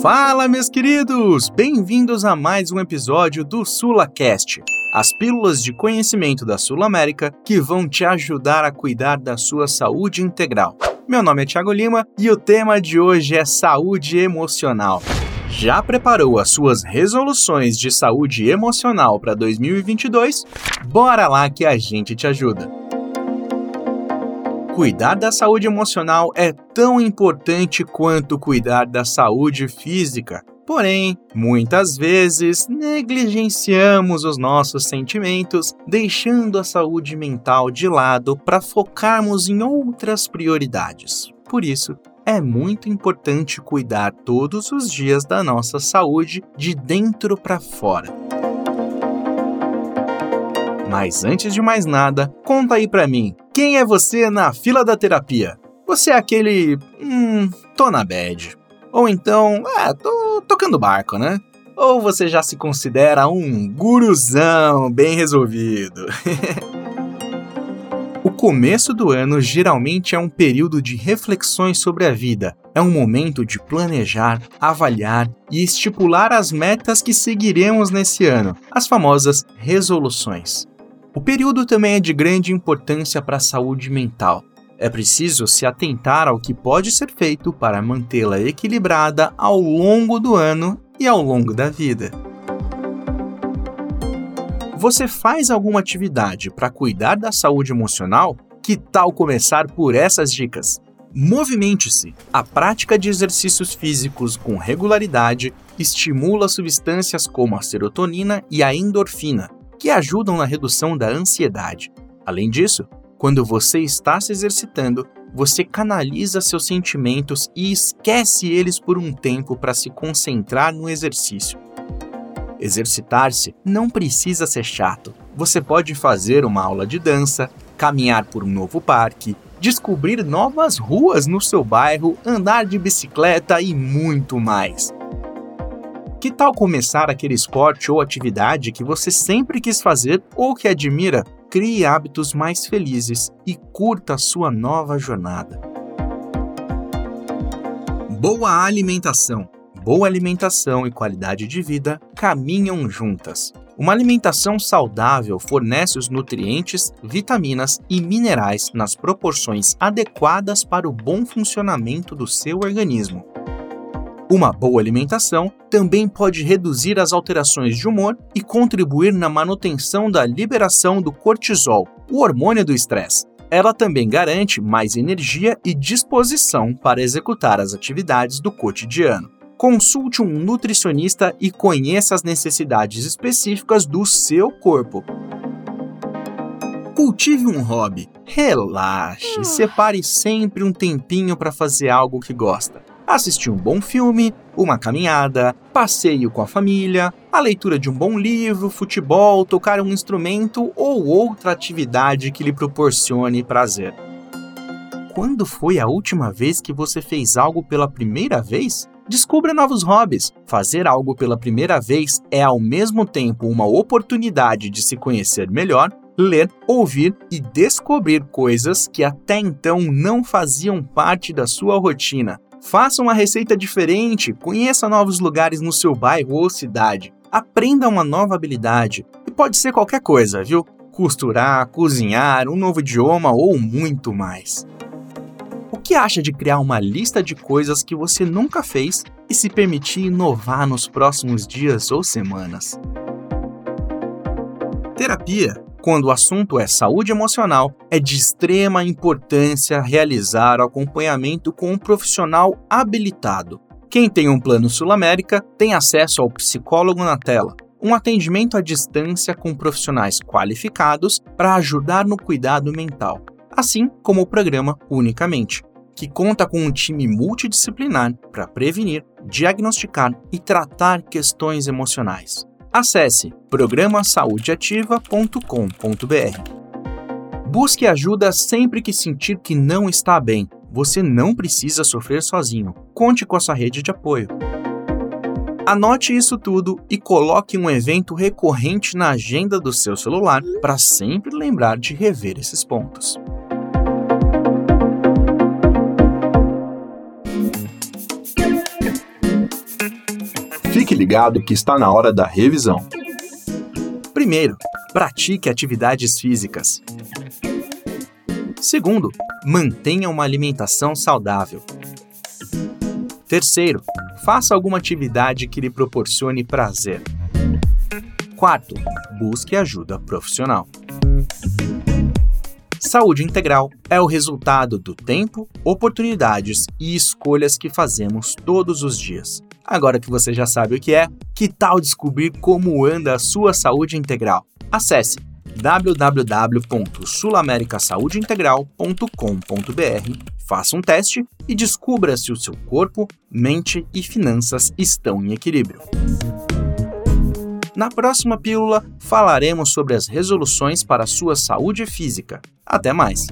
Fala, meus queridos! Bem-vindos a mais um episódio do SulaCast, as pílulas de conhecimento da Sul América que vão te ajudar a cuidar da sua saúde integral. Meu nome é Thiago Lima e o tema de hoje é saúde emocional. Já preparou as suas resoluções de saúde emocional para 2022? Bora lá que a gente te ajuda! Cuidar da saúde emocional é tão importante quanto cuidar da saúde física. Porém, muitas vezes negligenciamos os nossos sentimentos, deixando a saúde mental de lado para focarmos em outras prioridades. Por isso, é muito importante cuidar todos os dias da nossa saúde de dentro para fora. Mas antes de mais nada, conta aí pra mim, quem é você na fila da terapia? Você é aquele. Hum, tô na bad. Ou então, ah, tô tocando barco, né? Ou você já se considera um guruzão bem resolvido? o começo do ano geralmente é um período de reflexões sobre a vida. É um momento de planejar, avaliar e estipular as metas que seguiremos nesse ano, as famosas resoluções. O período também é de grande importância para a saúde mental. É preciso se atentar ao que pode ser feito para mantê-la equilibrada ao longo do ano e ao longo da vida. Você faz alguma atividade para cuidar da saúde emocional? Que tal começar por essas dicas? Movimente-se. A prática de exercícios físicos com regularidade estimula substâncias como a serotonina e a endorfina, que ajudam na redução da ansiedade. Além disso, quando você está se exercitando, você canaliza seus sentimentos e esquece eles por um tempo para se concentrar no exercício. Exercitar-se não precisa ser chato. Você pode fazer uma aula de dança, caminhar por um novo parque, descobrir novas ruas no seu bairro, andar de bicicleta e muito mais. Que tal começar aquele esporte ou atividade que você sempre quis fazer ou que admira? Crie hábitos mais felizes e curta a sua nova jornada. Boa alimentação. Boa alimentação e qualidade de vida caminham juntas. Uma alimentação saudável fornece os nutrientes, vitaminas e minerais nas proporções adequadas para o bom funcionamento do seu organismo. Uma boa alimentação também pode reduzir as alterações de humor e contribuir na manutenção da liberação do cortisol, o hormônio do estresse. Ela também garante mais energia e disposição para executar as atividades do cotidiano. Consulte um nutricionista e conheça as necessidades específicas do seu corpo. Cultive um hobby. Relaxe, separe sempre um tempinho para fazer algo que gosta assistir um bom filme, uma caminhada, passeio com a família, a leitura de um bom livro, futebol, tocar um instrumento ou outra atividade que lhe proporcione prazer. Quando foi a última vez que você fez algo pela primeira vez? Descubra novos hobbies. Fazer algo pela primeira vez é ao mesmo tempo uma oportunidade de se conhecer melhor, ler, ouvir e descobrir coisas que até então não faziam parte da sua rotina. Faça uma receita diferente, conheça novos lugares no seu bairro ou cidade, aprenda uma nova habilidade. E pode ser qualquer coisa, viu? Costurar, cozinhar, um novo idioma ou muito mais. O que acha de criar uma lista de coisas que você nunca fez e se permitir inovar nos próximos dias ou semanas? Terapia quando o assunto é saúde emocional, é de extrema importância realizar acompanhamento com um profissional habilitado. Quem tem um plano Sul América tem acesso ao psicólogo na tela, um atendimento à distância com profissionais qualificados para ajudar no cuidado mental, assim como o programa Unicamente, que conta com um time multidisciplinar para prevenir, diagnosticar e tratar questões emocionais. Acesse programasaudeativa.com.br. Busque ajuda sempre que sentir que não está bem. Você não precisa sofrer sozinho. Conte com a sua rede de apoio. Anote isso tudo e coloque um evento recorrente na agenda do seu celular para sempre lembrar de rever esses pontos. Fique ligado que está na hora da revisão. Primeiro, pratique atividades físicas. Segundo, mantenha uma alimentação saudável. Terceiro, faça alguma atividade que lhe proporcione prazer. Quarto, busque ajuda profissional. Saúde integral é o resultado do tempo, oportunidades e escolhas que fazemos todos os dias. Agora que você já sabe o que é, que tal descobrir como anda a sua saúde integral? Acesse www.sulamericasaudeintegral.com.br, faça um teste e descubra se o seu corpo, mente e finanças estão em equilíbrio. Na próxima pílula, falaremos sobre as resoluções para a sua saúde física. Até mais!